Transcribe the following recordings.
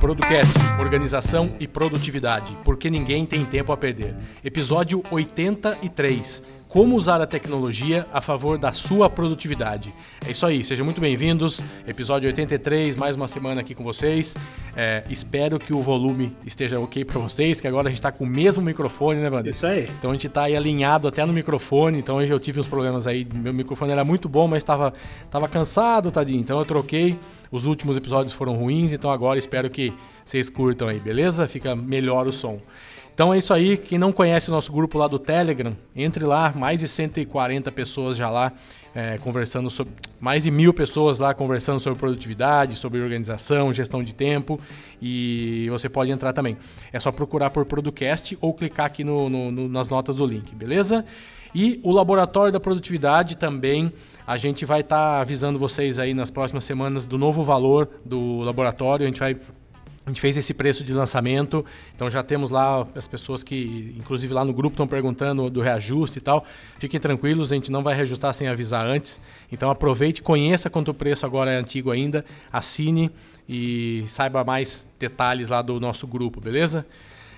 Producast, organização e produtividade, porque ninguém tem tempo a perder. Episódio 83. Como usar a tecnologia a favor da sua produtividade. É isso aí, sejam muito bem-vindos. Episódio 83, mais uma semana aqui com vocês. É, espero que o volume esteja ok para vocês, que agora a gente está com o mesmo microfone, né, Wander? Isso aí. Então a gente está aí alinhado até no microfone. Então hoje eu tive uns problemas aí. Meu microfone era muito bom, mas estava tava cansado, tadinho. Então eu troquei. Os últimos episódios foram ruins, então agora espero que vocês curtam aí, beleza? Fica melhor o som. Então é isso aí. Quem não conhece o nosso grupo lá do Telegram, entre lá, mais de 140 pessoas já lá é, conversando sobre. Mais de mil pessoas lá conversando sobre produtividade, sobre organização, gestão de tempo. E você pode entrar também. É só procurar por Producast ou clicar aqui no, no, no, nas notas do link, beleza? E o Laboratório da Produtividade também a gente vai estar tá avisando vocês aí nas próximas semanas do novo valor do laboratório. A gente vai a gente fez esse preço de lançamento, então já temos lá as pessoas que, inclusive lá no grupo, estão perguntando do reajuste e tal. Fiquem tranquilos, a gente não vai reajustar sem avisar antes. Então aproveite, conheça quanto o preço agora é antigo ainda, assine e saiba mais detalhes lá do nosso grupo, beleza?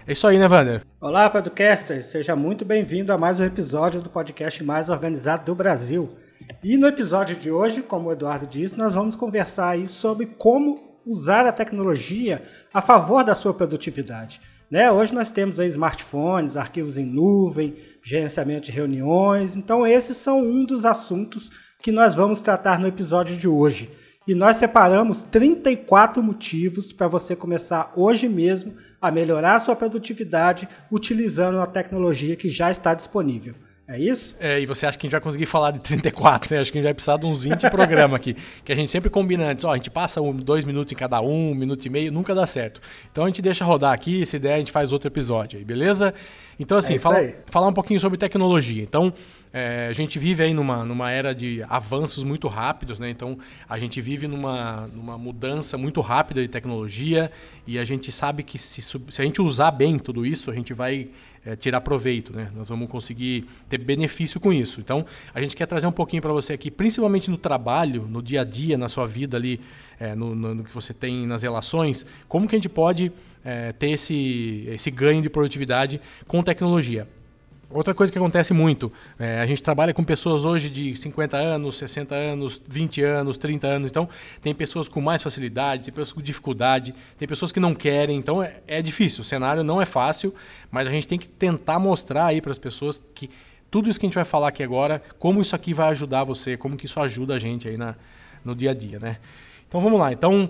É isso aí, né, Wander? Olá, Podcaster! Seja muito bem-vindo a mais um episódio do podcast mais organizado do Brasil. E no episódio de hoje, como o Eduardo disse, nós vamos conversar aí sobre como usar a tecnologia a favor da sua produtividade. Né? Hoje nós temos aí smartphones, arquivos em nuvem, gerenciamento de reuniões. Então esses são um dos assuntos que nós vamos tratar no episódio de hoje. E nós separamos 34 motivos para você começar hoje mesmo a melhorar a sua produtividade utilizando a tecnologia que já está disponível. É isso? É, e você acha que a gente vai conseguir falar de 34, né? Acho que a gente vai precisar de uns 20 programas aqui. Que a gente sempre combina antes, ó, a gente passa um, dois minutos em cada um, um minuto e meio, nunca dá certo. Então a gente deixa rodar aqui, se der a gente faz outro episódio aí, beleza? Então assim, é fala, falar um pouquinho sobre tecnologia. Então, é, a gente vive aí numa, numa era de avanços muito rápidos, né? Então a gente vive numa, numa mudança muito rápida de tecnologia e a gente sabe que se, se a gente usar bem tudo isso, a gente vai é, tirar proveito, né? Nós vamos conseguir ter benefício com isso. Então, a gente quer trazer um pouquinho para você aqui, principalmente no trabalho, no dia a dia, na sua vida ali, é, no, no, no, que você tem nas relações, como que a gente pode é, ter esse, esse ganho de produtividade com tecnologia. Outra coisa que acontece muito, é, a gente trabalha com pessoas hoje de 50 anos, 60 anos, 20 anos, 30 anos, então tem pessoas com mais facilidade, tem pessoas com dificuldade, tem pessoas que não querem, então é, é difícil, o cenário não é fácil, mas a gente tem que tentar mostrar aí para as pessoas que tudo isso que a gente vai falar aqui agora, como isso aqui vai ajudar você, como que isso ajuda a gente aí na, no dia a dia, né? Então vamos lá, então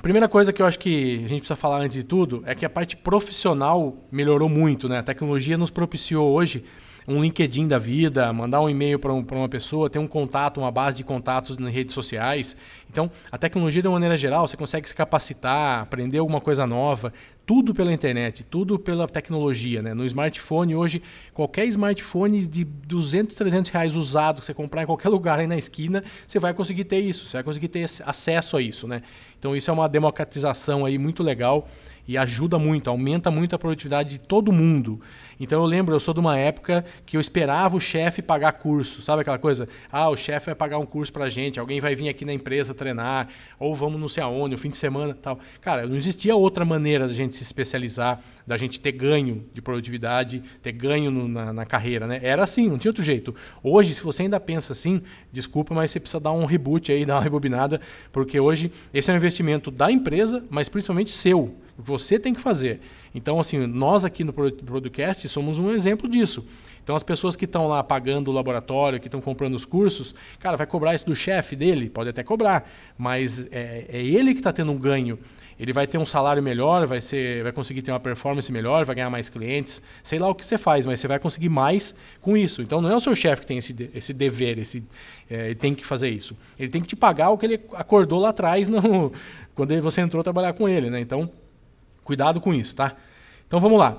a primeira coisa que eu acho que a gente precisa falar antes de tudo é que a parte profissional melhorou muito, né? A tecnologia nos propiciou hoje um LinkedIn da vida, mandar um e-mail para um, uma pessoa, ter um contato, uma base de contatos nas redes sociais. Então, a tecnologia, de uma maneira geral, você consegue se capacitar, aprender alguma coisa nova, tudo pela internet, tudo pela tecnologia. Né? No smartphone, hoje, qualquer smartphone de 200, 300 reais usado que você comprar em qualquer lugar aí na esquina, você vai conseguir ter isso, você vai conseguir ter acesso a isso. Né? Então, isso é uma democratização aí muito legal e ajuda muito, aumenta muito a produtividade de todo mundo. Então eu lembro, eu sou de uma época que eu esperava o chefe pagar curso, sabe aquela coisa? Ah, o chefe vai pagar um curso pra gente, alguém vai vir aqui na empresa treinar, ou vamos não sei aonde, o fim de semana tal. Cara, não existia outra maneira da gente se especializar, da gente ter ganho de produtividade, ter ganho no, na, na, carreira, né? Era assim, não tinha outro jeito. Hoje, se você ainda pensa assim, desculpa, mas você precisa dar um reboot aí, dar uma rebobinada, porque hoje esse é um investimento da empresa, mas principalmente seu. Você tem que fazer. Então, assim, nós aqui no Producast somos um exemplo disso. Então, as pessoas que estão lá pagando o laboratório, que estão comprando os cursos, cara, vai cobrar isso do chefe dele? Pode até cobrar, mas é, é ele que está tendo um ganho. Ele vai ter um salário melhor, vai, ser, vai conseguir ter uma performance melhor, vai ganhar mais clientes. Sei lá o que você faz, mas você vai conseguir mais com isso. Então, não é o seu chefe que tem esse, esse dever, esse, é, ele tem que fazer isso. Ele tem que te pagar o que ele acordou lá atrás no, quando você entrou a trabalhar com ele. Né? Então, Cuidado com isso, tá? Então vamos lá.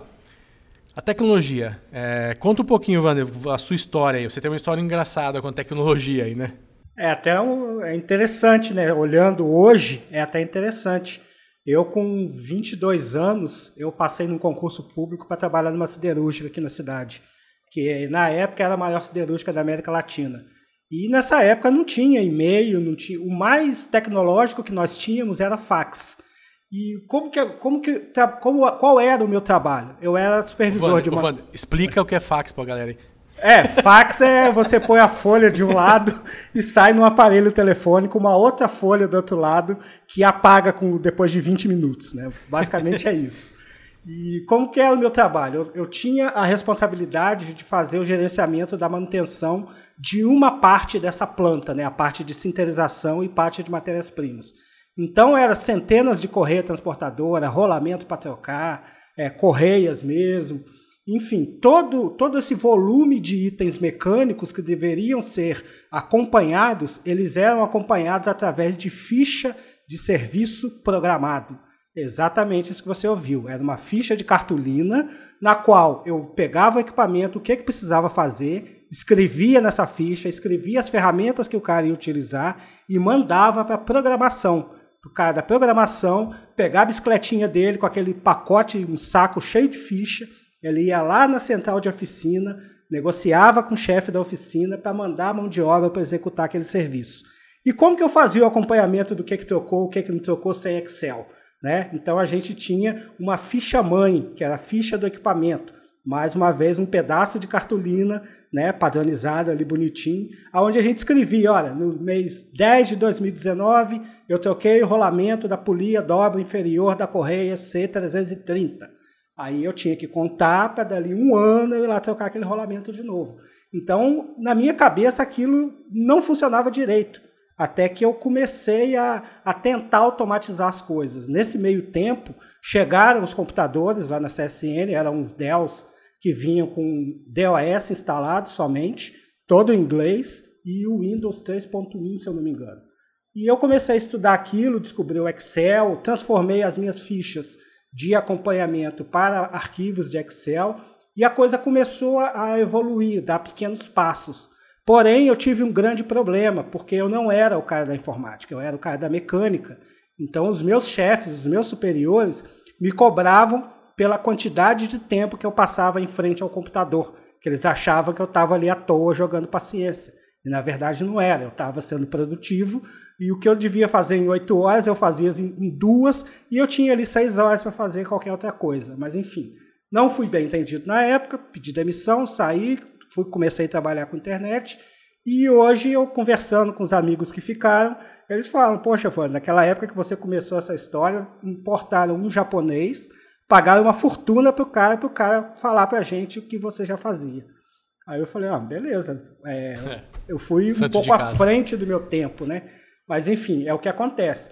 A tecnologia. É, conta um pouquinho, Wander, a sua história aí. Você tem uma história engraçada com a tecnologia aí, né? É até um, é interessante, né? Olhando hoje, é até interessante. Eu, com 22 anos, eu passei num concurso público para trabalhar numa siderúrgica aqui na cidade, que na época era a maior siderúrgica da América Latina. E nessa época não tinha e-mail, não tinha. O mais tecnológico que nós tínhamos era fax. E como que, como que, como, qual era o meu trabalho? Eu era supervisor Wander, de uma. Wander, explica o que é fax para a galera aí. É, fax é você põe a folha de um lado e sai no aparelho telefônico uma outra folha do outro lado que apaga com, depois de 20 minutos, né? Basicamente é isso. E como que era o meu trabalho? Eu, eu, tinha a responsabilidade de fazer o gerenciamento da manutenção de uma parte dessa planta, né? A parte de sinterização e parte de matérias-primas. Então, era centenas de correia transportadora, rolamento para trocar, é, correias mesmo, enfim, todo, todo esse volume de itens mecânicos que deveriam ser acompanhados, eles eram acompanhados através de ficha de serviço programado. Exatamente isso que você ouviu. Era uma ficha de cartolina na qual eu pegava o equipamento, o que, que precisava fazer, escrevia nessa ficha, escrevia as ferramentas que o cara ia utilizar e mandava para a programação. O cara da programação pegar a bicicletinha dele com aquele pacote, um saco cheio de ficha, ele ia lá na central de oficina, negociava com o chefe da oficina para mandar a mão de obra para executar aquele serviço. E como que eu fazia o acompanhamento do que, que trocou, o que, que não trocou sem Excel? Né? Então a gente tinha uma ficha mãe, que era a ficha do equipamento. Mais uma vez, um pedaço de cartolina né, padronizado ali bonitinho, aonde a gente escrevia, olha, no mês 10 de 2019, eu troquei o rolamento da polia dobra inferior da correia C330. Aí eu tinha que contar para dali um ano eu ir lá trocar aquele rolamento de novo. Então, na minha cabeça, aquilo não funcionava direito. Até que eu comecei a, a tentar automatizar as coisas. Nesse meio tempo, chegaram os computadores lá na CSN, eram uns Dells que vinham com DOS instalado somente, todo em inglês, e o Windows 3.1, se eu não me engano. E eu comecei a estudar aquilo, descobri o Excel, transformei as minhas fichas de acompanhamento para arquivos de Excel e a coisa começou a evoluir, dar pequenos passos. Porém, eu tive um grande problema, porque eu não era o cara da informática, eu era o cara da mecânica. Então, os meus chefes, os meus superiores, me cobravam pela quantidade de tempo que eu passava em frente ao computador, que eles achavam que eu estava ali à toa jogando paciência. E na verdade não era, eu estava sendo produtivo e o que eu devia fazer em oito horas eu fazia em duas e eu tinha ali seis horas para fazer qualquer outra coisa. Mas enfim, não fui bem entendido na época, pedi demissão, saí, fui, comecei a trabalhar com internet e hoje eu conversando com os amigos que ficaram, eles falam, poxa, Fábio, naquela época que você começou essa história, importaram um japonês, pagaram uma fortuna para o cara, para o cara falar para a gente o que você já fazia. Aí eu falei, ah, beleza. É, eu fui um pouco à frente do meu tempo, né? Mas enfim, é o que acontece.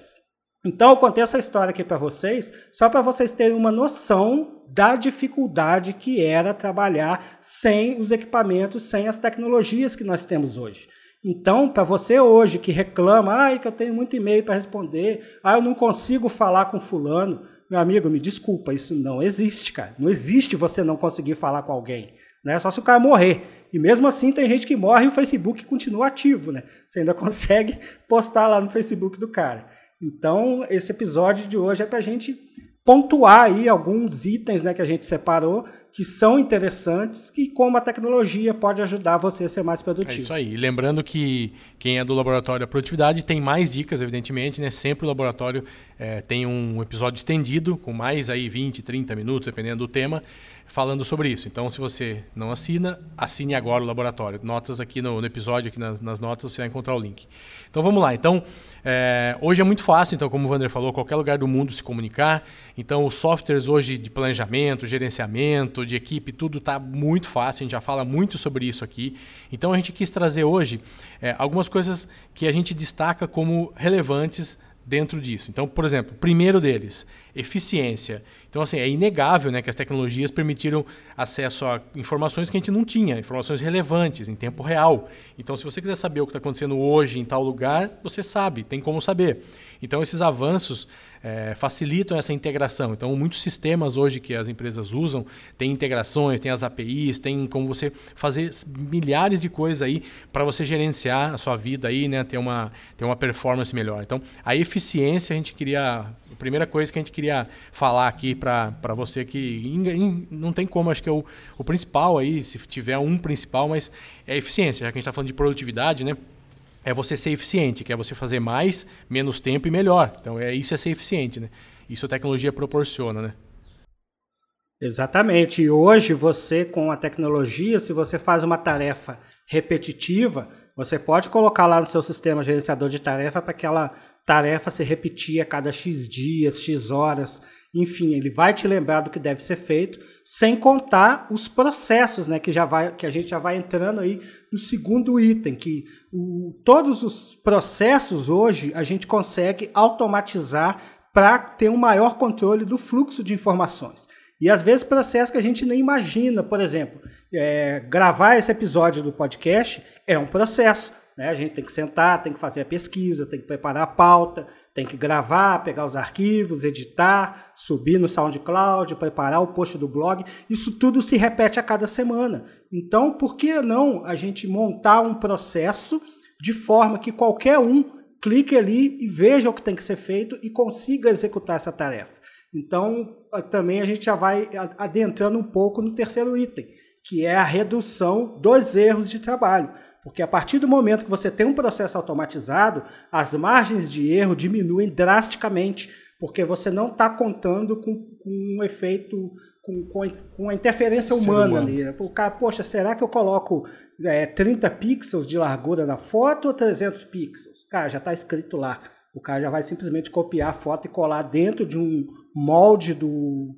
Então eu contei essa história aqui para vocês, só para vocês terem uma noção da dificuldade que era trabalhar sem os equipamentos, sem as tecnologias que nós temos hoje. Então, para você hoje que reclama, ah, que eu tenho muito e-mail para responder, ah, eu não consigo falar com fulano, meu amigo, me desculpa, isso não existe, cara. Não existe você não conseguir falar com alguém né? Só se o cara morrer. E mesmo assim tem gente que morre e o Facebook continua ativo, né? Você ainda consegue postar lá no Facebook do cara. Então, esse episódio de hoje é para a gente pontuar aí alguns itens né, que a gente separou que são interessantes e como a tecnologia pode ajudar você a ser mais produtivo. É isso aí. lembrando que quem é do Laboratório da Produtividade tem mais dicas, evidentemente, né? Sempre o laboratório é, tem um episódio estendido, com mais aí 20, 30 minutos, dependendo do tema, falando sobre isso. Então, se você não assina, assine agora o laboratório. Notas aqui no, no episódio, aqui nas, nas, notas, você vai encontrar o link. Então, vamos lá. Então, é, hoje é muito fácil, então, como o Wander falou, qualquer lugar do mundo se comunicar. Então, os softwares hoje de planejamento, gerenciamento, de equipe, tudo está muito fácil. A gente já fala muito sobre isso aqui. Então, a gente quis trazer hoje é, algumas coisas que a gente destaca como relevantes dentro disso. Então, por exemplo, primeiro deles, eficiência. Então, assim, é inegável né, que as tecnologias permitiram acesso a informações que a gente não tinha, informações relevantes, em tempo real. Então, se você quiser saber o que está acontecendo hoje em tal lugar, você sabe, tem como saber. Então, esses avanços é, facilitam essa integração. Então, muitos sistemas hoje que as empresas usam têm integrações, tem as APIs, tem como você fazer milhares de coisas aí para você gerenciar a sua vida aí, né? Ter uma, ter uma performance melhor. Então, a eficiência a gente queria. A primeira coisa que a gente queria falar aqui para você que in, in, não tem como, acho que é o, o principal aí, se tiver um principal, mas é eficiência, já que a gente está falando de produtividade, né? é você ser eficiente, que é você fazer mais, menos tempo e melhor. Então é isso é ser eficiente, né? Isso a tecnologia proporciona, né? Exatamente. E hoje você com a tecnologia, se você faz uma tarefa repetitiva, você pode colocar lá no seu sistema gerenciador de tarefa para aquela tarefa se repetir a cada X dias, X horas. Enfim, ele vai te lembrar do que deve ser feito, sem contar os processos, né, que já vai, que a gente já vai entrando aí no segundo item, que o, todos os processos hoje a gente consegue automatizar para ter um maior controle do fluxo de informações. E às vezes processos que a gente nem imagina, por exemplo, é, gravar esse episódio do podcast é um processo. Né? A gente tem que sentar, tem que fazer a pesquisa, tem que preparar a pauta, tem que gravar, pegar os arquivos, editar, subir no SoundCloud, preparar o post do blog. Isso tudo se repete a cada semana. Então, por que não a gente montar um processo de forma que qualquer um clique ali e veja o que tem que ser feito e consiga executar essa tarefa? Então, também a gente já vai adentrando um pouco no terceiro item, que é a redução dos erros de trabalho. Porque a partir do momento que você tem um processo automatizado, as margens de erro diminuem drasticamente, porque você não está contando com, com, um efeito, com, com, com a interferência humana ali. O cara, poxa, será que eu coloco é, 30 pixels de largura na foto ou 300 pixels? Cara, já está escrito lá. O cara já vai simplesmente copiar a foto e colar dentro de um molde do,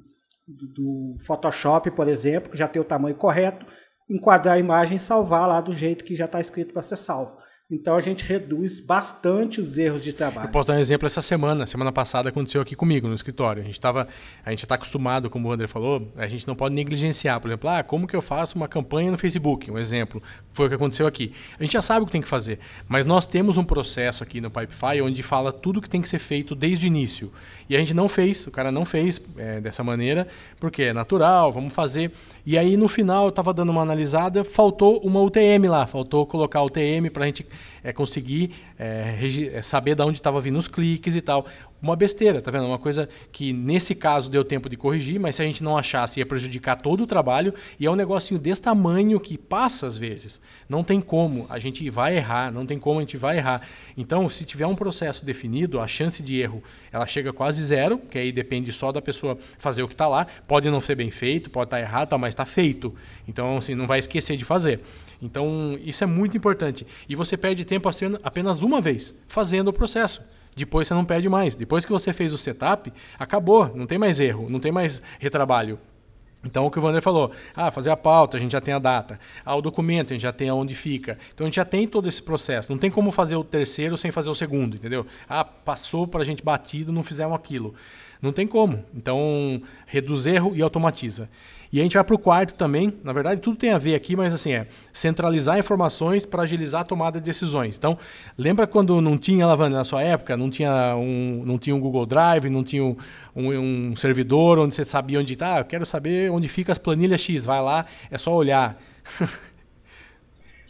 do Photoshop, por exemplo, que já tem o tamanho correto, enquadrar a imagem e salvar lá do jeito que já está escrito para ser salvo. Então a gente reduz bastante os erros de trabalho. Eu posso dar um exemplo essa semana. Semana passada aconteceu aqui comigo no escritório. A gente estava, a gente está acostumado, como o André falou, a gente não pode negligenciar. Por exemplo, ah, como que eu faço uma campanha no Facebook? Um exemplo. Foi o que aconteceu aqui. A gente já sabe o que tem que fazer, mas nós temos um processo aqui no Pipefy onde fala tudo que tem que ser feito desde o início. E a gente não fez, o cara não fez é, dessa maneira, porque é natural, vamos fazer. E aí no final eu estava dando uma analisada, faltou uma UTM lá, faltou colocar UTM para a gente é, conseguir é, é, saber de onde estava vindo os cliques e tal uma besteira, tá vendo? Uma coisa que nesse caso deu tempo de corrigir, mas se a gente não achasse ia prejudicar todo o trabalho e é um negocinho desse tamanho que passa às vezes. Não tem como, a gente vai errar, não tem como a gente vai errar. Então, se tiver um processo definido, a chance de erro ela chega quase zero, que aí depende só da pessoa fazer o que está lá. Pode não ser bem feito, pode estar tá errado, mas está feito. Então, assim, não vai esquecer de fazer. Então, isso é muito importante. E você perde tempo apenas uma vez fazendo o processo. Depois você não perde mais. Depois que você fez o setup, acabou. Não tem mais erro, não tem mais retrabalho. Então, o que o Wander falou, ah, fazer a pauta, a gente já tem a data. Ah, o documento, a gente já tem aonde fica. Então, a gente já tem todo esse processo. Não tem como fazer o terceiro sem fazer o segundo, entendeu? Ah, passou para a gente batido, não fizemos aquilo. Não tem como. Então, reduz erro e automatiza. E a gente vai para o quarto também. Na verdade, tudo tem a ver aqui, mas assim, é centralizar informações para agilizar a tomada de decisões. Então, lembra quando não tinha, Lavanda, na sua época, não tinha um, não tinha um Google Drive, não tinha um, um, um servidor onde você sabia onde está? Ah, eu quero saber onde fica as planilhas X. Vai lá, é só olhar.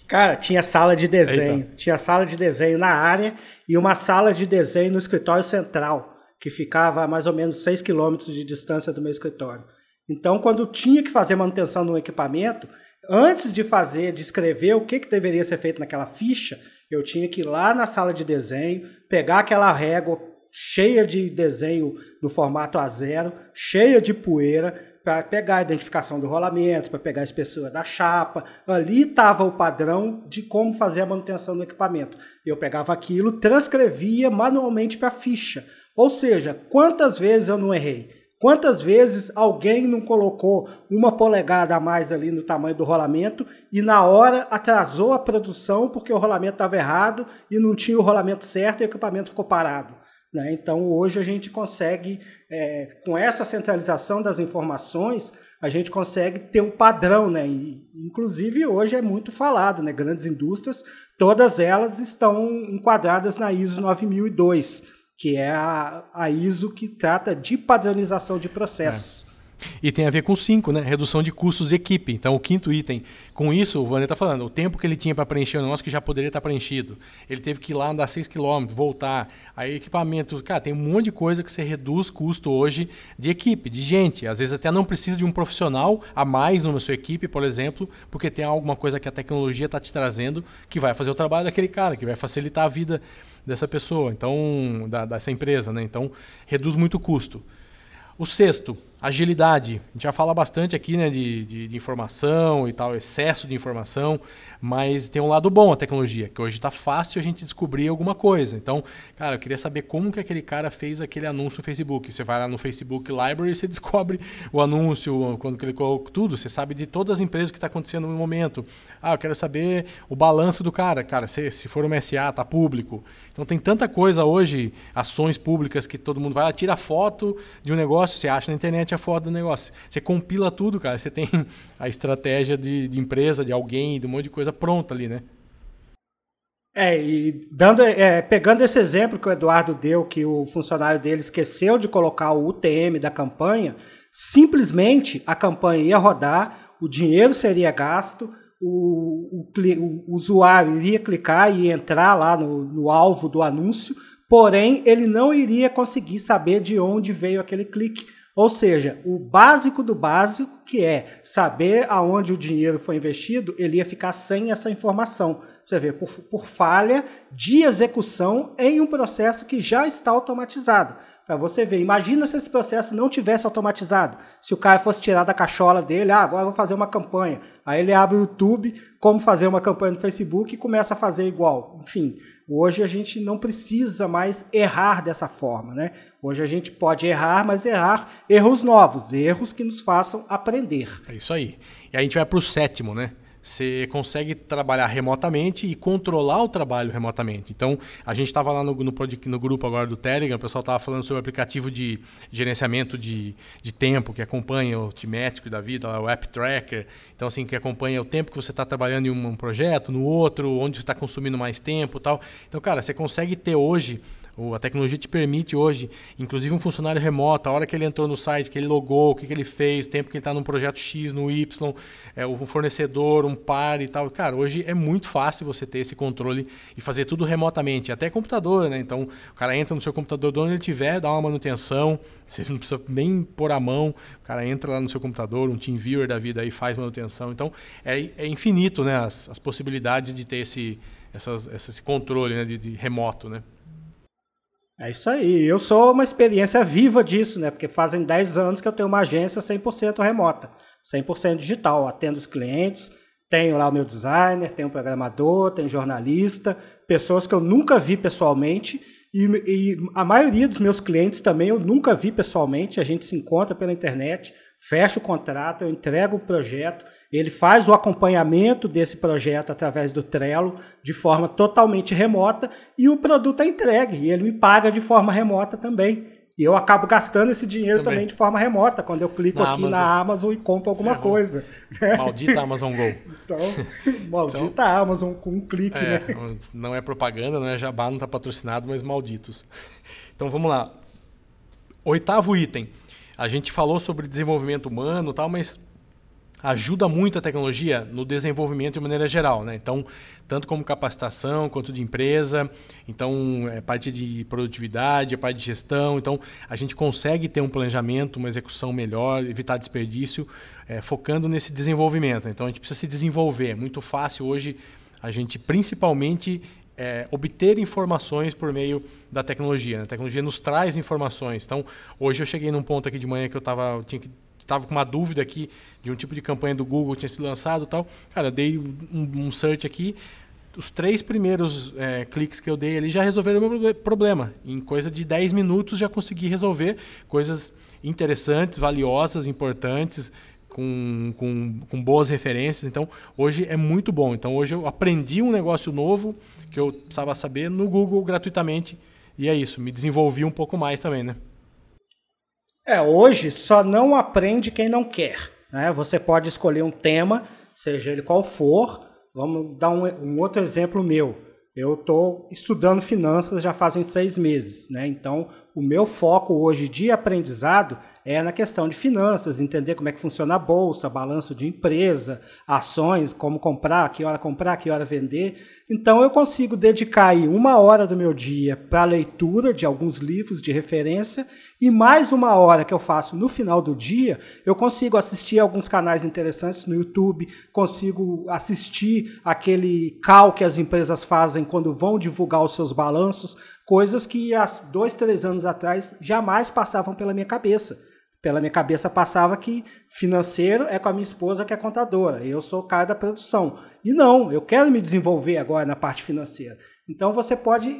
Cara, tinha sala de desenho. Eita. Tinha sala de desenho na área e uma sala de desenho no escritório central, que ficava a mais ou menos 6 quilômetros de distância do meu escritório. Então, quando tinha que fazer manutenção no equipamento, antes de fazer, de escrever o que, que deveria ser feito naquela ficha, eu tinha que ir lá na sala de desenho, pegar aquela régua cheia de desenho no formato A0, cheia de poeira, para pegar a identificação do rolamento, para pegar a espessura da chapa. Ali estava o padrão de como fazer a manutenção do equipamento. Eu pegava aquilo, transcrevia manualmente para a ficha. Ou seja, quantas vezes eu não errei? Quantas vezes alguém não colocou uma polegada a mais ali no tamanho do rolamento e na hora atrasou a produção porque o rolamento estava errado e não tinha o rolamento certo e o equipamento ficou parado? Né? Então hoje a gente consegue, é, com essa centralização das informações, a gente consegue ter um padrão, né? E, inclusive hoje é muito falado, né? Grandes indústrias, todas elas estão enquadradas na ISO 9002 que é a, a ISO que trata de padronização de processos. E tem a ver com 5, né? Redução de custos de equipe. Então, o quinto item. Com isso, o Vânia está falando, o tempo que ele tinha para preencher o negócio que já poderia estar tá preenchido. Ele teve que ir lá andar 6 km, voltar. Aí, equipamento. Cara, tem um monte de coisa que você reduz custo hoje de equipe, de gente. Às vezes até não precisa de um profissional a mais na sua equipe, por exemplo, porque tem alguma coisa que a tecnologia está te trazendo que vai fazer o trabalho daquele cara, que vai facilitar a vida dessa pessoa, então, da, dessa empresa, né? Então, reduz muito o custo. O sexto, agilidade. A gente já fala bastante aqui né, de, de, de, informação e tal, excesso de informação, mas tem um lado bom a tecnologia, que hoje está fácil a gente descobrir alguma coisa. Então, cara, eu queria saber como que aquele cara fez aquele anúncio no Facebook. Você vai lá no Facebook Library e você descobre o anúncio, quando clicou tudo, você sabe de todas as empresas que está acontecendo no momento. Ah, eu quero saber o balanço do cara. Cara, se, se for uma SA, está público. Então tem tanta coisa hoje, ações públicas que todo mundo vai lá, tira foto de um negócio, você acha na internet a foto do negócio. Você compila tudo, cara. Você tem a estratégia de, de empresa, de alguém, de um monte de coisa pronta ali, né? É, e dando, é, pegando esse exemplo que o Eduardo deu, que o funcionário dele esqueceu de colocar o UTM da campanha, simplesmente a campanha ia rodar, o dinheiro seria gasto, o, o, o usuário iria clicar e entrar lá no, no alvo do anúncio, porém ele não iria conseguir saber de onde veio aquele clique ou seja, o básico do básico, que é saber aonde o dinheiro foi investido, ele ia ficar sem essa informação. Você vê, por, por falha de execução em um processo que já está automatizado. Para você ver, imagina se esse processo não tivesse automatizado. Se o cara fosse tirar da cachola dele, ah, agora vou fazer uma campanha. Aí ele abre o YouTube, como fazer uma campanha no Facebook e começa a fazer igual. Enfim, hoje a gente não precisa mais errar dessa forma, né? Hoje a gente pode errar, mas errar erros novos, erros que nos façam aprender. É isso aí. E a gente vai para o sétimo, né? Você consegue trabalhar remotamente e controlar o trabalho remotamente. Então, a gente estava lá no, no, no, grupo agora do Telegram, o pessoal estava falando sobre o aplicativo de gerenciamento de, de tempo, que acompanha o Timétrico da vida, o App Tracker. Então, assim, que acompanha o tempo que você está trabalhando em um projeto, no outro, onde você está consumindo mais tempo tal. Então, cara, você consegue ter hoje a tecnologia te permite hoje, inclusive um funcionário remoto, a hora que ele entrou no site, que ele logou, o que, que ele fez, o tempo que ele está num projeto X, no Y, é, fornecedor, um par e tal. Cara, hoje é muito fácil você ter esse controle e fazer tudo remotamente, até computador, né? Então, o cara entra no seu computador de onde ele tiver, dá uma manutenção, você não precisa nem pôr a mão, o cara entra lá no seu computador, um TeamViewer da vida aí faz manutenção. Então, é, é infinito, né? As, as possibilidades de ter esse, essas, esse controle né? de, de remoto, né? É isso aí. Eu sou uma experiência viva disso, né? Porque fazem 10 anos que eu tenho uma agência 100% remota, 100% digital. Atendo os clientes, tenho lá o meu designer, tenho programador, tenho jornalista, pessoas que eu nunca vi pessoalmente. E, e, a maioria dos meus clientes também eu nunca vi pessoalmente. A gente se encontra pela internet, fecha o contrato, eu entrego o projeto, ele faz o acompanhamento desse projeto através do Trello de forma totalmente remota e o produto é entregue e ele me paga de forma remota também. E eu acabo gastando esse dinheiro também, também de forma remota, quando eu clico na aqui Amazon. na Amazon e compro alguma Ferrou. coisa. Maldita Amazon Go. Então, maldita então, Amazon com um clique, é, né? Não é propaganda, não é jabá, não está patrocinado, mas malditos. Então vamos lá. Oitavo item. A gente falou sobre desenvolvimento humano tal, mas ajuda muito a tecnologia no desenvolvimento de maneira geral, né? Então, tanto como capacitação quanto de empresa, então é parte de produtividade, é parte de gestão, então a gente consegue ter um planejamento, uma execução melhor, evitar desperdício, é, focando nesse desenvolvimento. Então a gente precisa se desenvolver. É muito fácil hoje a gente principalmente é, obter informações por meio da tecnologia. Né? A tecnologia nos traz informações. Então, hoje eu cheguei num ponto aqui de manhã que eu tava, tinha que estava com uma dúvida aqui de um tipo de campanha do Google tinha sido lançado tal. Cara, eu dei um, um search aqui. Os três primeiros é, cliques que eu dei ali já resolveram o meu problema. Em coisa de 10 minutos já consegui resolver coisas interessantes, valiosas, importantes, com, com, com boas referências. Então, hoje é muito bom. Então, hoje eu aprendi um negócio novo que eu precisava saber no Google gratuitamente. E é isso, me desenvolvi um pouco mais também, né? É, hoje só não aprende quem não quer. Né? Você pode escolher um tema, seja ele qual for. Vamos dar um, um outro exemplo meu. eu estou estudando finanças já fazem seis meses, né? Então, o meu foco hoje de aprendizado é na questão de finanças, entender como é que funciona a bolsa, balanço de empresa, ações, como comprar, que hora comprar, que hora vender. Então eu consigo dedicar aí uma hora do meu dia para a leitura de alguns livros de referência e mais uma hora que eu faço no final do dia, eu consigo assistir alguns canais interessantes no YouTube, consigo assistir aquele cal que as empresas fazem quando vão divulgar os seus balanços, coisas que há dois, três anos atrás jamais passavam pela minha cabeça pela minha cabeça passava que financeiro é com a minha esposa que é contadora, eu sou o cara da produção. E não, eu quero me desenvolver agora na parte financeira. Então você pode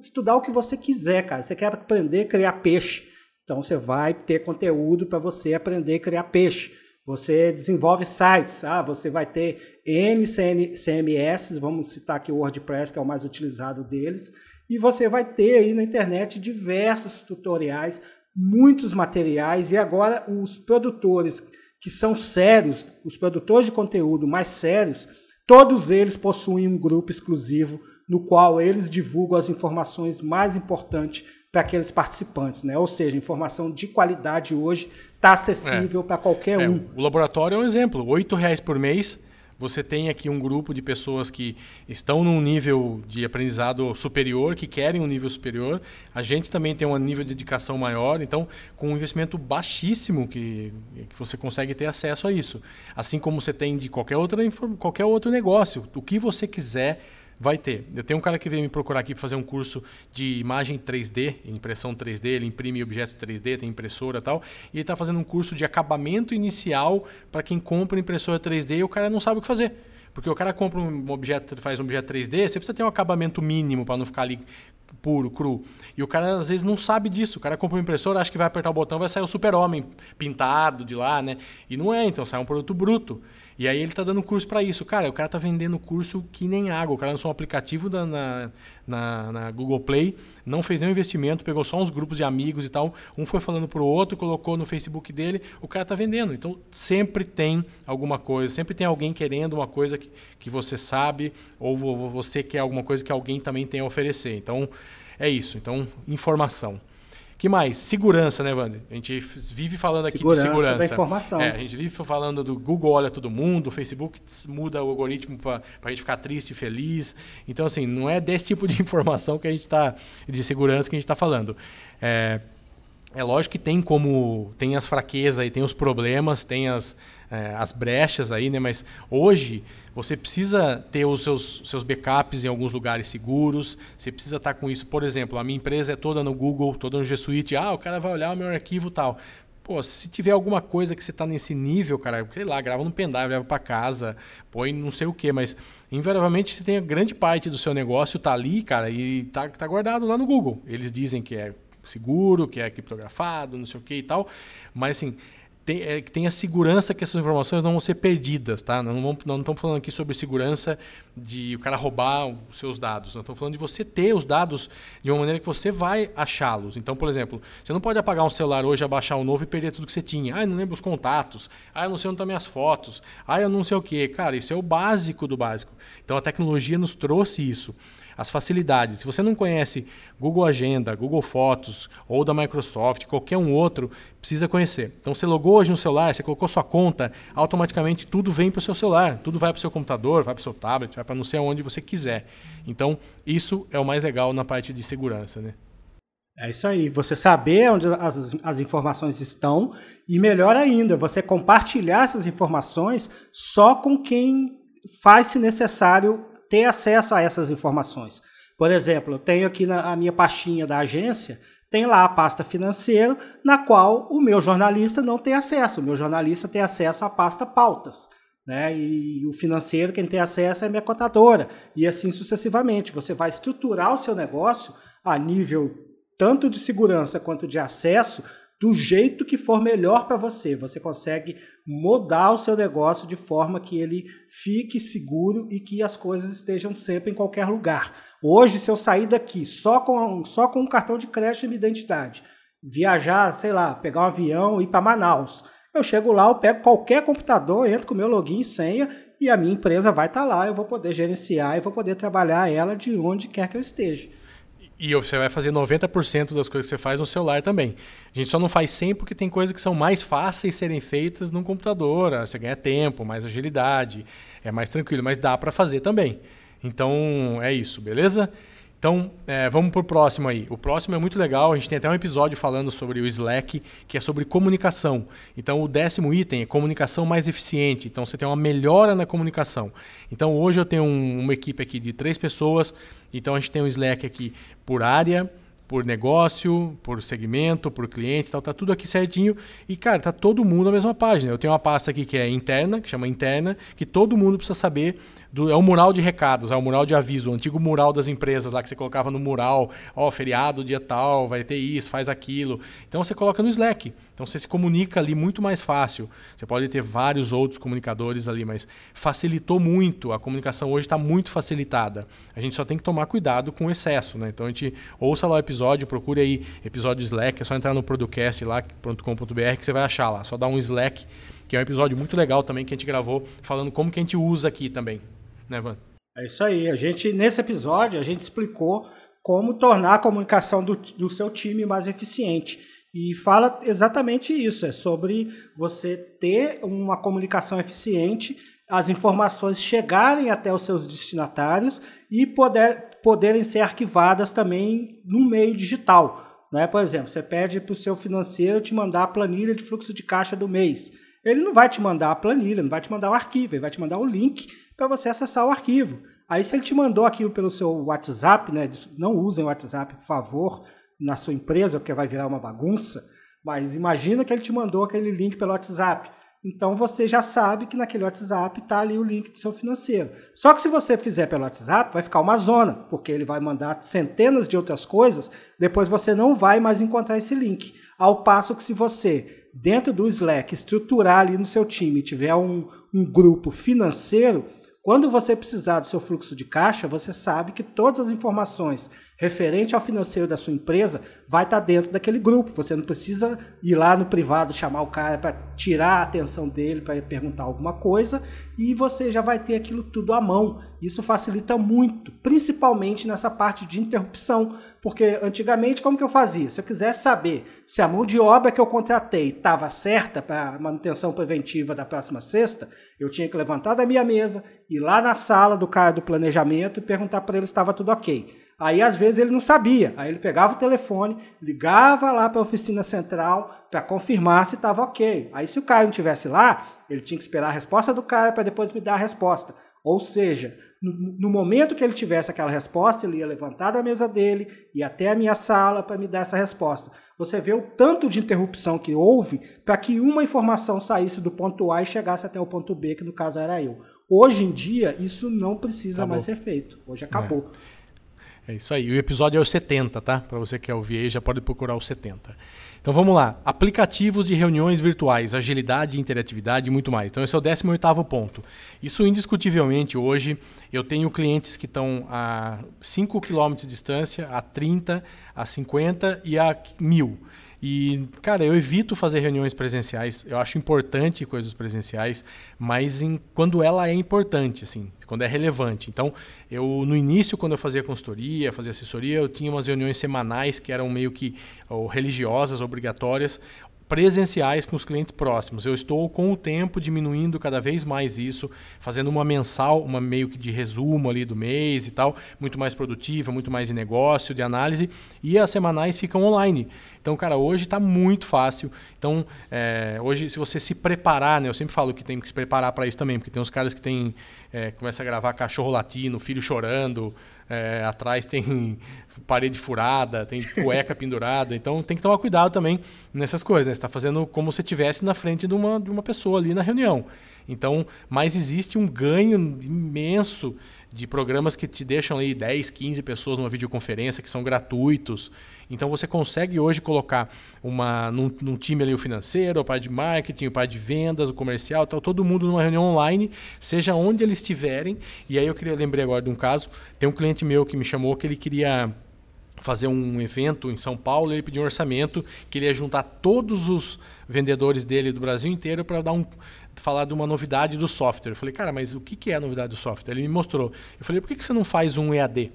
estudar o que você quiser, cara. Você quer aprender a criar peixe. Então você vai ter conteúdo para você aprender a criar peixe. Você desenvolve sites, ah, você vai ter N CMS, vamos citar aqui o WordPress, que é o mais utilizado deles, e você vai ter aí na internet diversos tutoriais muitos materiais e agora os produtores que são sérios, os produtores de conteúdo mais sérios, todos eles possuem um grupo exclusivo no qual eles divulgam as informações mais importantes para aqueles participantes, né? Ou seja, informação de qualidade hoje está acessível é. para qualquer é, um. O laboratório é um exemplo, R$ reais por mês você tem aqui um grupo de pessoas que estão num nível de aprendizado superior, que querem um nível superior. A gente também tem um nível de dedicação maior, então, com um investimento baixíssimo que, que você consegue ter acesso a isso. Assim como você tem de qualquer, outra, qualquer outro negócio. O que você quiser Vai ter. Eu tenho um cara que veio me procurar aqui para fazer um curso de imagem 3D, impressão 3D, ele imprime objetos 3D, tem impressora e tal, e ele está fazendo um curso de acabamento inicial para quem compra impressora 3D e o cara não sabe o que fazer. Porque o cara compra um objeto, faz um objeto 3D, você precisa ter um acabamento mínimo para não ficar ali puro, cru. E o cara às vezes não sabe disso. O cara compra uma impressora, acha que vai apertar o botão, vai sair o super-homem pintado de lá, né? E não é, então sai um produto bruto. E aí ele tá dando curso para isso. Cara, o cara tá vendendo curso que nem água. O cara lançou um aplicativo na, na, na, Google Play, não fez nenhum investimento, pegou só uns grupos de amigos e tal. Um foi falando pro outro, colocou no Facebook dele. O cara tá vendendo. Então sempre tem alguma coisa, sempre tem alguém querendo uma coisa que, que você sabe, ou você quer alguma coisa que alguém também tem a oferecer. Então é isso. Então, informação que mais? Segurança, né, Wander? A gente vive falando aqui segurança de segurança. Da informação. É, a gente vive falando do Google olha todo mundo, o Facebook muda o algoritmo para a gente ficar triste e feliz. Então, assim, não é desse tipo de informação que a gente está, de segurança que a gente está falando. É, é lógico que tem como. Tem as fraquezas e tem os problemas, tem as, é, as brechas aí, né? Mas hoje você precisa ter os seus, seus backups em alguns lugares seguros. Você precisa estar com isso. Por exemplo, a minha empresa é toda no Google, toda no G Suite. Ah, o cara vai olhar o meu arquivo tal. Pô, se tiver alguma coisa que você está nesse nível, cara, sei lá, grava no pendrive, leva para casa, põe não sei o que, mas invariavelmente você tem a grande parte do seu negócio tá ali, cara, e tá, tá guardado lá no Google. Eles dizem que é seguro, que é criptografado, não sei o que e tal, mas assim, é, tem a segurança que essas informações não vão ser perdidas, tá? Não, vamos, não estamos falando aqui sobre segurança de o cara roubar os seus dados. Estamos falando de você ter os dados de uma maneira que você vai achá-los. Então, por exemplo, você não pode apagar um celular hoje, abaixar um novo e perder tudo que você tinha. Ah, eu não lembro os contatos. Ah, eu não sei onde estão minhas fotos. Ah, eu não sei o quê. Cara, isso é o básico do básico. Então, a tecnologia nos trouxe isso as facilidades. Se você não conhece Google Agenda, Google Fotos ou da Microsoft, qualquer um outro, precisa conhecer. Então você logou hoje no celular, você colocou sua conta, automaticamente tudo vem para o seu celular, tudo vai para o seu computador, vai para o seu tablet, vai para não sei onde você quiser. Então isso é o mais legal na parte de segurança, né? É isso aí, você saber onde as, as informações estão e melhor ainda, você compartilhar essas informações só com quem faz se necessário ter acesso a essas informações. Por exemplo, eu tenho aqui na minha pastinha da agência, tem lá a pasta financeira, na qual o meu jornalista não tem acesso. O meu jornalista tem acesso à pasta pautas. Né? E o financeiro, quem tem acesso é a minha contadora. E assim sucessivamente. Você vai estruturar o seu negócio a nível tanto de segurança quanto de acesso do jeito que for melhor para você. Você consegue mudar o seu negócio de forma que ele fique seguro e que as coisas estejam sempre em qualquer lugar. Hoje, se eu sair daqui só com, só com um cartão de crédito e minha identidade, viajar, sei lá, pegar um avião e ir para Manaus, eu chego lá, eu pego qualquer computador, entro com meu login e senha e a minha empresa vai estar lá, eu vou poder gerenciar e vou poder trabalhar ela de onde quer que eu esteja. E você vai fazer 90% das coisas que você faz no celular também. A gente só não faz 100 porque tem coisas que são mais fáceis serem feitas no computador. Você ganha tempo, mais agilidade, é mais tranquilo, mas dá para fazer também. Então é isso, beleza? Então, é, vamos para o próximo aí. O próximo é muito legal, a gente tem até um episódio falando sobre o Slack, que é sobre comunicação. Então, o décimo item é comunicação mais eficiente. Então, você tem uma melhora na comunicação. Então, hoje eu tenho um, uma equipe aqui de três pessoas. Então, a gente tem um Slack aqui por área, por negócio, por segmento, por cliente, tal, tá tudo aqui certinho. E cara, tá todo mundo na mesma página. Eu tenho uma pasta aqui que é interna, que chama interna, que todo mundo precisa saber do, é o mural de recados, é o mural de aviso, o antigo mural das empresas lá que você colocava no mural, ó, oh, feriado, dia tal, vai ter isso, faz aquilo. Então você coloca no Slack. Então você se comunica ali muito mais fácil. Você pode ter vários outros comunicadores ali, mas facilitou muito. A comunicação hoje está muito facilitada. A gente só tem que tomar cuidado com o excesso, né? Então a gente ouça lá o episódio, procure aí episódio Slack, é só entrar no Producast que você vai achar lá. Só dá um Slack, que é um episódio muito legal também que a gente gravou falando como que a gente usa aqui também né, Van? É isso aí. A gente, nesse episódio, a gente explicou como tornar a comunicação do, do seu time mais eficiente. E fala exatamente isso: é sobre você ter uma comunicação eficiente, as informações chegarem até os seus destinatários e poder, poderem ser arquivadas também no meio digital. Né? Por exemplo, você pede para o seu financeiro te mandar a planilha de fluxo de caixa do mês. Ele não vai te mandar a planilha, não vai te mandar o arquivo, ele vai te mandar o link para você acessar o arquivo. Aí se ele te mandou aquilo pelo seu WhatsApp, né, não usem o WhatsApp, por favor, na sua empresa, porque vai virar uma bagunça, mas imagina que ele te mandou aquele link pelo WhatsApp. Então você já sabe que naquele WhatsApp está ali o link do seu financeiro. Só que se você fizer pelo WhatsApp, vai ficar uma zona, porque ele vai mandar centenas de outras coisas, depois você não vai mais encontrar esse link. Ao passo que se você, dentro do Slack, estruturar ali no seu time, tiver um, um grupo financeiro, quando você precisar do seu fluxo de caixa, você sabe que todas as informações referente ao financeiro da sua empresa vai estar dentro daquele grupo. Você não precisa ir lá no privado chamar o cara para tirar a atenção dele para perguntar alguma coisa e você já vai ter aquilo tudo à mão. Isso facilita muito, principalmente nessa parte de interrupção, porque antigamente como que eu fazia? Se eu quisesse saber se a mão de obra que eu contratei estava certa para manutenção preventiva da próxima sexta, eu tinha que levantar da minha mesa, ir lá na sala do cara do planejamento e perguntar para ele se estava tudo ok. Aí às vezes ele não sabia. Aí ele pegava o telefone, ligava lá para a oficina central para confirmar se estava ok. Aí se o cara não estivesse lá, ele tinha que esperar a resposta do cara para depois me dar a resposta. Ou seja, no, no, momento que ele tivesse aquela resposta, ele ia levantar da mesa dele, ir até a minha sala para me dar essa resposta. Você vê o tanto de interrupção que houve para que uma informação saísse do ponto A e chegasse até o ponto B, que no caso era eu. Hoje em dia, isso não precisa acabou. mais ser feito. Hoje acabou. É. É isso aí. O episódio é o 70, tá? Para você que quer ouvir aí, já pode procurar o 70. Então vamos lá. Aplicativos de reuniões virtuais, agilidade, interatividade e muito mais. Então esse é o 18º ponto. Isso indiscutivelmente hoje eu tenho clientes que estão a 5 km de distância, a 30, a 50 e a 1000. E, cara, eu evito fazer reuniões presenciais. Eu acho importante coisas presenciais, mas em, quando ela é importante, assim, quando é relevante. Então, eu no início, quando eu fazia consultoria, fazia assessoria, eu tinha umas reuniões semanais que eram meio que ou, religiosas, obrigatórias, presenciais com os clientes próximos. Eu estou com o tempo diminuindo cada vez mais isso, fazendo uma mensal, uma meio que de resumo ali do mês e tal, muito mais produtiva, muito mais de negócio, de análise, e as semanais ficam online. Então, cara, hoje está muito fácil. Então, é, hoje, se você se preparar, né, eu sempre falo que tem que se preparar para isso também, porque tem uns caras que tem, é, começa a gravar cachorro latino, filho chorando, é, atrás tem parede furada, tem cueca pendurada. Então tem que tomar cuidado também nessas coisas. Né? Você está fazendo como se estivesse na frente de uma, de uma pessoa ali na reunião. Então, mas existe um ganho imenso de programas que te deixam aí 10, 15 pessoas numa videoconferência, que são gratuitos. Então você consegue hoje colocar uma, num, num time ali o financeiro, o pai de marketing, o pai de vendas, o comercial, tal, todo mundo numa reunião online, seja onde eles estiverem. E aí eu queria lembrei agora de um caso, tem um cliente meu que me chamou que ele queria fazer um evento em São Paulo, ele pediu um orçamento que ele ia juntar todos os vendedores dele do Brasil inteiro para dar um falar de uma novidade do software. Eu falei, cara, mas o que é a novidade do software? Ele me mostrou. Eu falei, por que você não faz um EAD?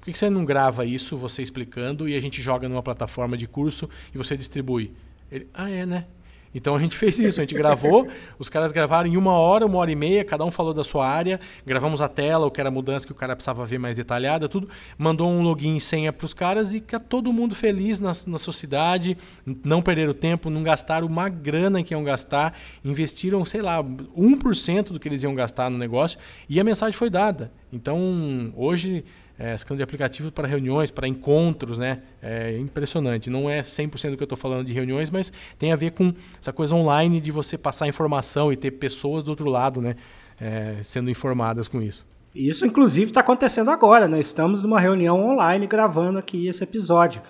Por que você não grava isso, você explicando, e a gente joga numa plataforma de curso e você distribui? Ele, ah, é, né? Então a gente fez isso, a gente gravou, os caras gravaram em uma hora, uma hora e meia, cada um falou da sua área, gravamos a tela, o que era a mudança que o cara precisava ver mais detalhada, tudo, mandou um login e senha para os caras e fica todo mundo feliz na, na sociedade, não perderam tempo, não gastaram uma grana que iam gastar, investiram, sei lá, 1% do que eles iam gastar no negócio e a mensagem foi dada. Então hoje é, escândalo de aplicativo para reuniões, para encontros, né? É impressionante. Não é 100% do que eu estou falando de reuniões, mas tem a ver com essa coisa online de você passar informação e ter pessoas do outro lado, né? É, sendo informadas com isso. Isso, inclusive, está acontecendo agora. Nós estamos numa reunião online gravando aqui esse episódio.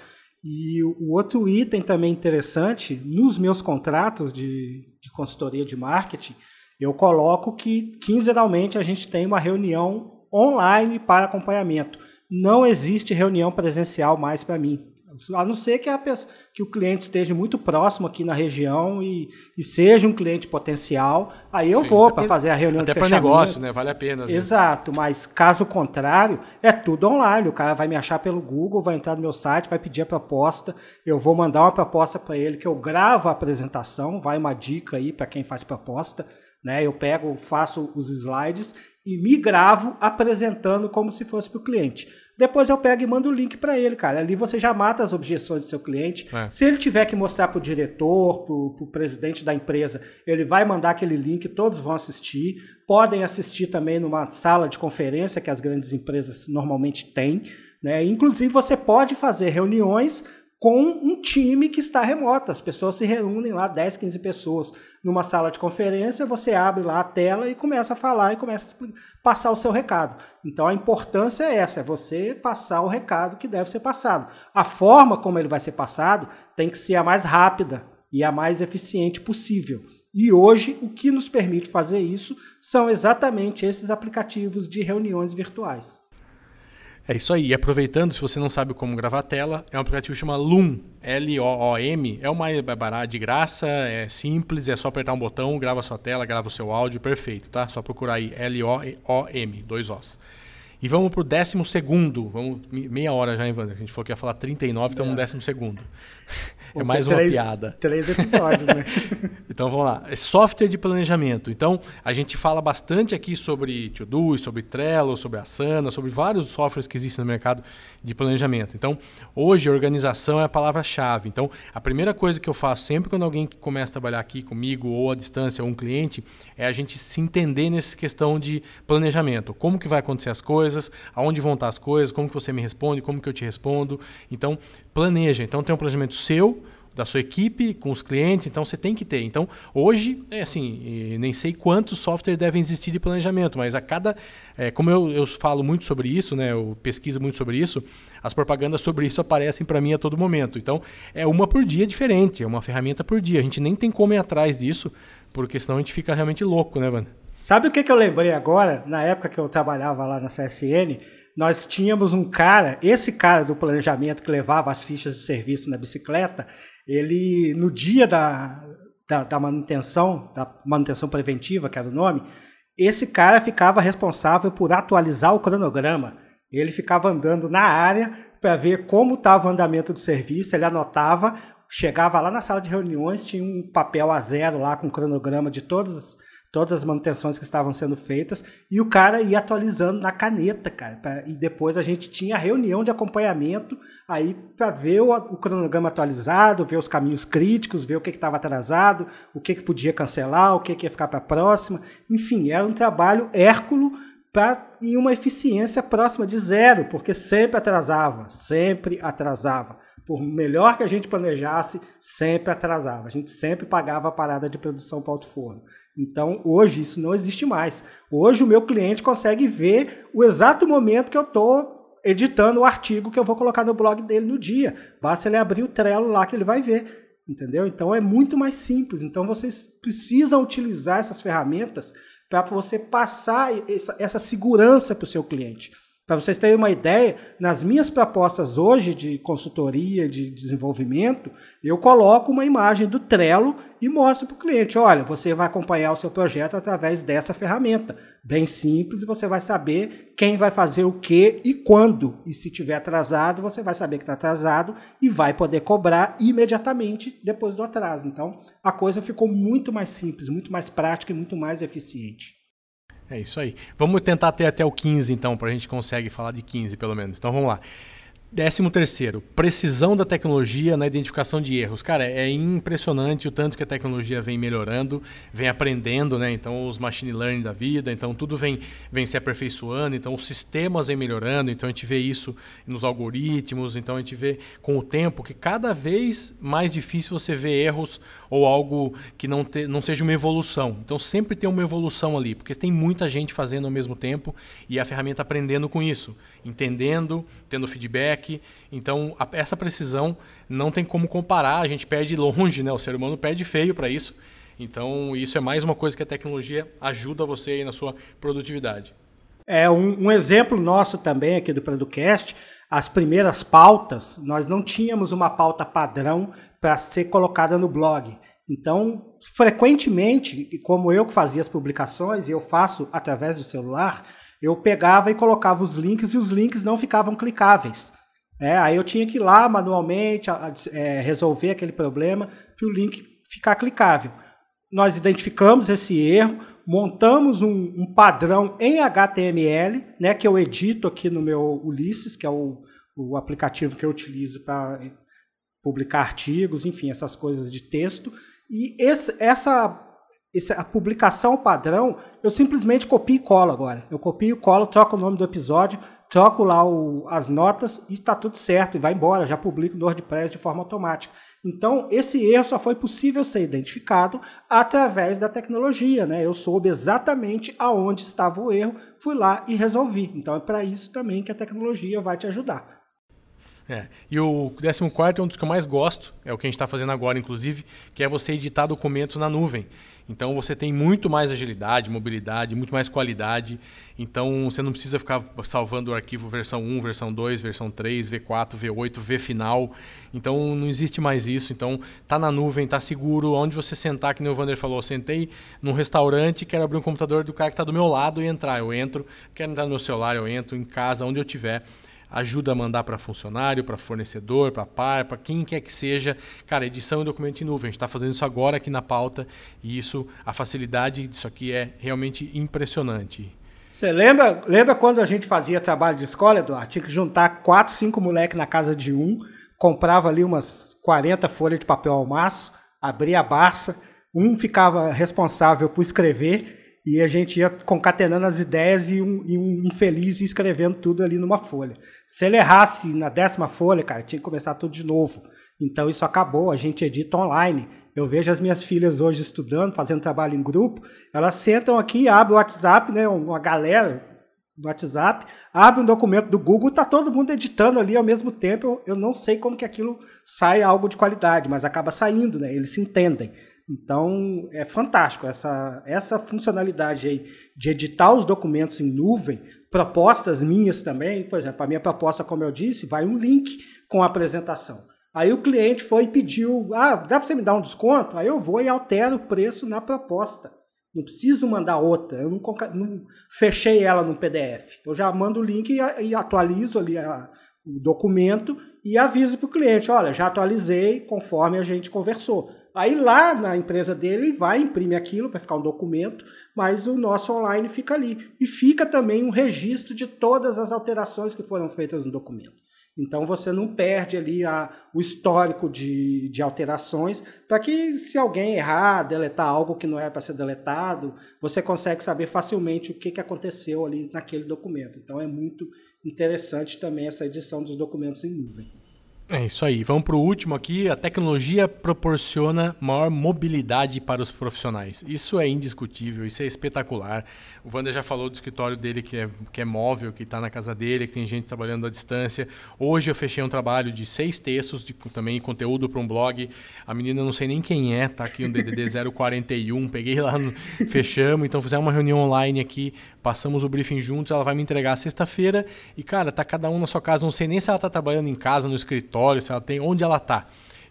E o outro item também interessante, nos meus contratos de, de consultoria de marketing, eu coloco que quinzenalmente a gente tem uma reunião online para acompanhamento. Não existe reunião presencial mais para mim. A não ser que, a que o cliente esteja muito próximo aqui na região e, e seja um cliente potencial, aí eu Sim, vou para fazer a reunião até de fechamento. Até para negócio, né? Vale a pena. Exato, mas caso contrário, é tudo online. O cara vai me achar pelo Google, vai entrar no meu site, vai pedir a proposta, eu vou mandar uma proposta para ele que eu gravo a apresentação, vai uma dica aí para quem faz proposta, né? Eu pego, faço os slides e me gravo apresentando como se fosse para o cliente. Depois eu pego e mando o link para ele, cara. Ali você já mata as objeções do seu cliente. É. Se ele tiver que mostrar para o diretor, para o presidente da empresa, ele vai mandar aquele link, todos vão assistir. Podem assistir também numa sala de conferência que as grandes empresas normalmente têm. Né? Inclusive, você pode fazer reuniões com um time que está remoto. As pessoas se reúnem lá, 10, 15 pessoas, numa sala de conferência, você abre lá a tela e começa a falar e começa a passar o seu recado. Então a importância é essa, é você passar o recado que deve ser passado. A forma como ele vai ser passado tem que ser a mais rápida e a mais eficiente possível. E hoje o que nos permite fazer isso são exatamente esses aplicativos de reuniões virtuais. É isso aí. E aproveitando, se você não sabe como gravar a tela, é um aplicativo que chama Loom, L-O-O-M. É uma barato de graça, é simples, é só apertar um botão, grava a sua tela, grava o seu áudio, perfeito, tá? Só procurar aí L-O-O-M, dois Os. E vamos pro décimo segundo. Vamos meia hora já, Evandro. A gente falou que ia falar 39, estamos no décimo segundo. É mais uma três, piada. Três episódios, né? então vamos lá. É software de planejamento. Então, a gente fala bastante aqui sobre To-Do, sobre Trello, sobre Asana, sobre vários softwares que existem no mercado de planejamento. Então, hoje, organização é a palavra-chave. Então, a primeira coisa que eu faço sempre quando alguém começa a trabalhar aqui comigo ou à distância, ou um cliente, é a gente se entender nessa questão de planejamento. Como que vai acontecer as coisas, aonde vão estar as coisas, como que você me responde, como que eu te respondo. Então, planeja. Então, tem um planejamento seu, da sua equipe, com os clientes, então você tem que ter. Então, hoje, é assim, nem sei quantos softwares devem existir de planejamento, mas a cada. É, como eu, eu falo muito sobre isso, né, eu pesquiso muito sobre isso, as propagandas sobre isso aparecem para mim a todo momento. Então, é uma por dia diferente, é uma ferramenta por dia. A gente nem tem como ir atrás disso, porque senão a gente fica realmente louco, né, Wanda? Sabe o que, que eu lembrei agora, na época que eu trabalhava lá na CSN? Nós tínhamos um cara, esse cara do planejamento que levava as fichas de serviço na bicicleta, ele, no dia da, da, da, manutenção, da manutenção preventiva, que era o nome, esse cara ficava responsável por atualizar o cronograma. Ele ficava andando na área para ver como estava o andamento do serviço, ele anotava, chegava lá na sala de reuniões, tinha um papel a zero lá com o cronograma de todas todas as manutenções que estavam sendo feitas, e o cara ia atualizando na caneta, cara. Pra, e depois a gente tinha reunião de acompanhamento aí para ver o, o, cronograma atualizado, ver os caminhos críticos, ver o que estava atrasado, o que, que podia cancelar, o que, que ia ficar para a próxima. Enfim, era um trabalho hérculo para em uma eficiência próxima de zero, porque sempre atrasava, sempre atrasava por melhor que a gente planejasse, sempre atrasava. A gente sempre pagava a parada de produção para o forno. Então, hoje isso não existe mais. Hoje o meu cliente consegue ver o exato momento que eu estou editando o artigo que eu vou colocar no blog dele no dia. Basta ele abrir o Trello lá que ele vai ver. Entendeu? Então é muito mais simples. Então vocês precisam utilizar essas ferramentas para você passar essa, essa segurança para o seu cliente. Para vocês terem uma ideia, nas minhas propostas hoje de consultoria, de desenvolvimento, eu coloco uma imagem do Trello e mostro para o cliente: olha, você vai acompanhar o seu projeto através dessa ferramenta. Bem simples, você vai saber quem vai fazer o que e quando. E se tiver atrasado, você vai saber que está atrasado e vai poder cobrar imediatamente depois do atraso. Então, a coisa ficou muito mais simples, muito mais prática e muito mais eficiente. É isso aí. Vamos tentar ter até o 15, então, para a gente conseguir falar de 15, pelo menos. Então vamos lá. Décimo terceiro, precisão da tecnologia na identificação de erros. Cara, é impressionante o tanto que a tecnologia vem melhorando, vem aprendendo, né? Então, os machine learning da vida, então tudo vem, vem se aperfeiçoando, então os sistemas vêm melhorando, então a gente vê isso nos algoritmos, então a gente vê com o tempo que cada vez mais difícil você ver erros ou algo que não, te, não seja uma evolução. Então, sempre tem uma evolução ali, porque tem muita gente fazendo ao mesmo tempo e a ferramenta aprendendo com isso, entendendo, tendo feedback então, a, essa precisão não tem como comparar, a gente perde longe, né? O ser humano perde feio para isso. Então, isso é mais uma coisa que a tecnologia ajuda você aí na sua produtividade. É um, um exemplo nosso também aqui do Producast, as primeiras pautas, nós não tínhamos uma pauta padrão para ser colocada no blog. Então, frequentemente, como eu que fazia as publicações, e eu faço através do celular, eu pegava e colocava os links e os links não ficavam clicáveis. É, aí eu tinha que ir lá manualmente é, resolver aquele problema para o link ficar clicável. Nós identificamos esse erro, montamos um, um, padrão em HTML, né, que eu edito aqui no meu Ulisses, que é o, o aplicativo que eu utilizo para publicar artigos, enfim, essas coisas de texto. E esse, essa, essa a publicação padrão, eu simplesmente copio e colo agora. Eu copio e colo, troco o nome do episódio, troco lá o, as notas e está tudo certo, e vai embora, já publico no WordPress de forma automática. Então, esse erro só foi possível ser identificado através da tecnologia. Né? Eu soube exatamente aonde estava o erro, fui lá e resolvi. Então, é para isso também que a tecnologia vai te ajudar. É. E o 14 é um dos que eu mais gosto, é o que a gente está fazendo agora, inclusive, que é você editar documentos na nuvem. Então você tem muito mais agilidade, mobilidade, muito mais qualidade. Então você não precisa ficar salvando o arquivo versão 1, versão 2, versão 3, V4, V8, V final. Então não existe mais isso. Então tá na nuvem, tá seguro. Onde você sentar, que o Vander falou, eu sentei num restaurante, quero abrir um computador do cara que está do meu lado e entrar. Eu entro, quero entrar no meu celular, eu entro em casa, onde eu estiver ajuda a mandar para funcionário, para fornecedor, para par, para quem quer que seja. Cara, edição e documento em nuvem. A gente está fazendo isso agora aqui na pauta e isso, a facilidade disso aqui é realmente impressionante. Você lembra, lembra quando a gente fazia trabalho de escola, Eduardo? Tinha que juntar quatro, cinco moleques na casa de um, comprava ali umas 40 folhas de papel ao maço, abria a barça, um ficava responsável por escrever e a gente ia concatenando as ideias e um, e um infeliz ia escrevendo tudo ali numa folha. Se ele errasse na décima folha, cara, tinha que começar tudo de novo. Então isso acabou, a gente edita online. Eu vejo as minhas filhas hoje estudando, fazendo trabalho em grupo, elas sentam aqui, abrem o WhatsApp, né, uma galera no WhatsApp, abre um documento do Google, tá todo mundo editando ali ao mesmo tempo. Eu, eu não sei como que aquilo sai algo de qualidade, mas acaba saindo, né? Eles se entendem. Então, é fantástico essa, essa funcionalidade aí de editar os documentos em nuvem, propostas minhas também, por exemplo, a minha proposta, como eu disse, vai um link com a apresentação. Aí o cliente foi e pediu, ah, dá para você me dar um desconto? Aí eu vou e altero o preço na proposta. Não preciso mandar outra, eu não, não fechei ela no PDF. Eu já mando o link e, e atualizo ali a, o documento e aviso para o cliente, olha, já atualizei conforme a gente conversou. Aí lá na empresa dele, ele vai, imprime aquilo para ficar um documento, mas o nosso online fica ali. E fica também um registro de todas as alterações que foram feitas no documento. Então você não perde ali a, o histórico de, de alterações, para que se alguém errar, deletar algo que não é para ser deletado, você consegue saber facilmente o que, que aconteceu ali naquele documento. Então é muito interessante também essa edição dos documentos em nuvem. É isso aí. Vamos para o último aqui. A tecnologia proporciona maior mobilidade para os profissionais. Isso é indiscutível, isso é espetacular. O Wander já falou do escritório dele que é, que é móvel, que está na casa dele, que tem gente trabalhando à distância. Hoje eu fechei um trabalho de seis textos, de, também conteúdo para um blog. A menina não sei nem quem é, tá aqui no DDD 041. Peguei lá, no, fechamos, então fizemos uma reunião online aqui passamos o briefing juntos, ela vai me entregar sexta-feira. E, cara, tá cada um na sua casa, não sei nem se ela tá trabalhando em casa, no escritório, se ela tem, onde ela tá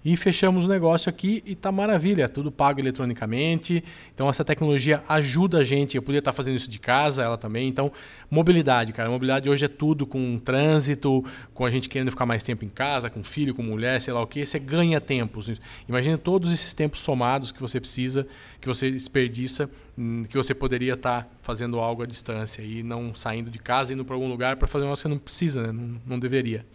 e fechamos o negócio aqui e tá maravilha, tudo pago eletronicamente. Então essa tecnologia ajuda a gente. Eu poderia estar fazendo isso de casa, ela também. Então, mobilidade, cara. Mobilidade hoje é tudo com trânsito, com a gente querendo ficar mais tempo em casa, com filho, com mulher, sei lá o que. Você ganha tempos. Imagina todos esses tempos somados que você precisa, que você desperdiça, hum, que você poderia estar fazendo algo à distância e não saindo de casa, indo para algum lugar para fazer algo que você não precisa, né? não, não deveria.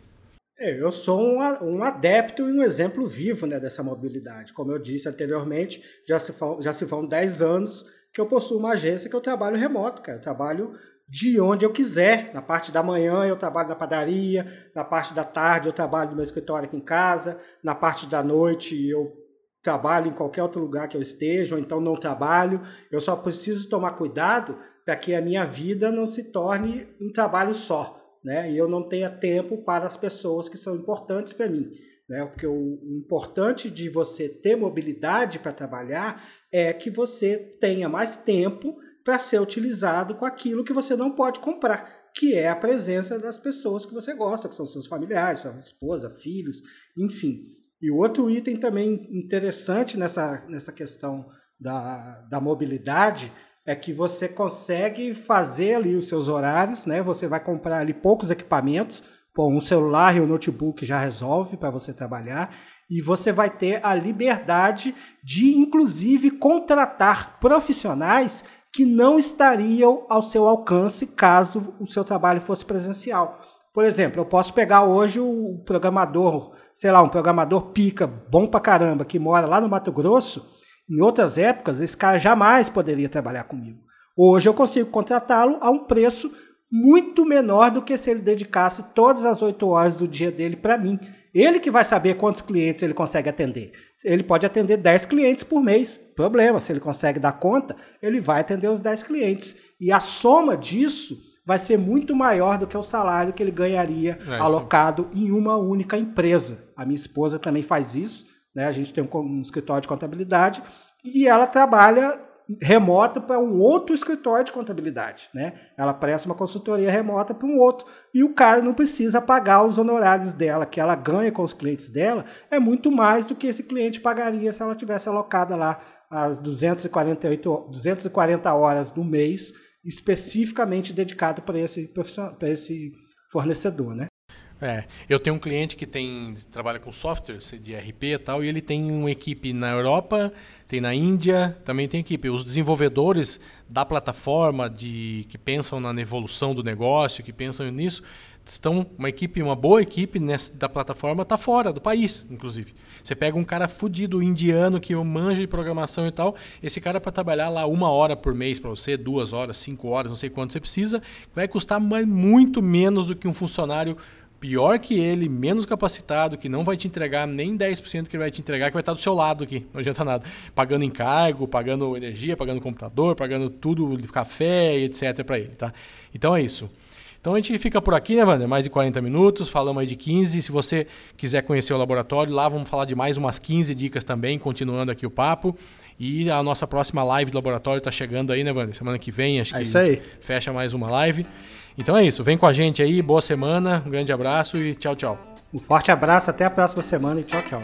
É, eu sou um, um, adepto e um exemplo vivo né, dessa mobilidade. Como eu disse anteriormente, já se, já se vão 10 anos que eu possuo uma agência que eu trabalho remoto, cara. Eu trabalho de onde eu quiser. Na parte da manhã eu trabalho na padaria, na parte da tarde eu trabalho no meu escritório aqui em casa, na parte da noite eu trabalho em qualquer outro lugar que eu esteja, ou então não trabalho. Eu só preciso tomar cuidado para que a minha vida não se torne um trabalho só né? E eu não tenha tempo para as pessoas que são importantes para mim. Né? Porque o importante de você ter mobilidade para trabalhar é que você tenha mais tempo para ser utilizado com aquilo que você não pode comprar, que é a presença das pessoas que você gosta, que são seus familiares, sua esposa, filhos, enfim. E o outro item também interessante nessa, nessa questão da, da mobilidade é que você consegue fazer ali os seus horários, né? Você vai comprar ali poucos equipamentos, Pô, um celular e um notebook já resolve para você trabalhar e você vai ter a liberdade de, inclusive, contratar profissionais que não estariam ao seu alcance caso o seu trabalho fosse presencial. Por exemplo, eu posso pegar hoje o programador, sei lá, um programador pica, bom pra caramba, que mora lá no Mato Grosso, em outras épocas, esse cara jamais poderia trabalhar comigo. Hoje eu consigo contratá-lo a um preço muito menor do que se ele dedicasse todas as oito horas do dia dele para mim. Ele que vai saber quantos clientes ele consegue atender. Ele pode atender 10 clientes por mês, problema. Se ele consegue dar conta, ele vai atender os 10 clientes. E a soma disso vai ser muito maior do que o salário que ele ganharia é alocado em uma única empresa. A minha esposa também faz isso né? A gente tem um, um escritório de contabilidade e ela trabalha remota para um outro escritório de contabilidade, né? Ela presta uma consultoria remota para um outro e o cara não precisa pagar os honorários dela, que ela ganha com os clientes dela, é muito mais do que esse cliente pagaria se ela tivesse alocada lá as 248 240 horas do mês especificamente dedicado para esse para esse fornecedor, né? É, eu tenho um cliente que tem trabalha com software de RP e tal, e ele tem uma equipe na Europa, tem na Índia, também tem equipe. Os desenvolvedores da plataforma de que pensam na evolução do negócio, que pensam nisso, estão uma equipe, uma boa equipe nessa, da plataforma está fora do país, inclusive. Você pega um cara fudido indiano que manja de programação e tal, esse cara para trabalhar lá uma hora por mês para você, duas horas, cinco horas, não sei quanto você precisa, vai custar muito menos do que um funcionário pior que ele, menos capacitado, que não vai te entregar nem 10% que ele vai te entregar, que vai estar do seu lado aqui, não adianta nada. Pagando encargo, pagando energia, pagando computador, pagando tudo, café etc para ele, tá? Então é isso. Então a gente fica por aqui, né, Wander? Mais de 40 minutos, falamos aí de 15. Se você quiser conhecer o laboratório, lá vamos falar de mais umas 15 dicas também, continuando aqui o papo. E a nossa próxima live do laboratório está chegando aí, né, Wander? Semana que vem, acho é que isso aí. fecha mais uma live. Então é isso, vem com a gente aí, boa semana, um grande abraço e tchau, tchau. Um forte abraço, até a próxima semana e tchau, tchau.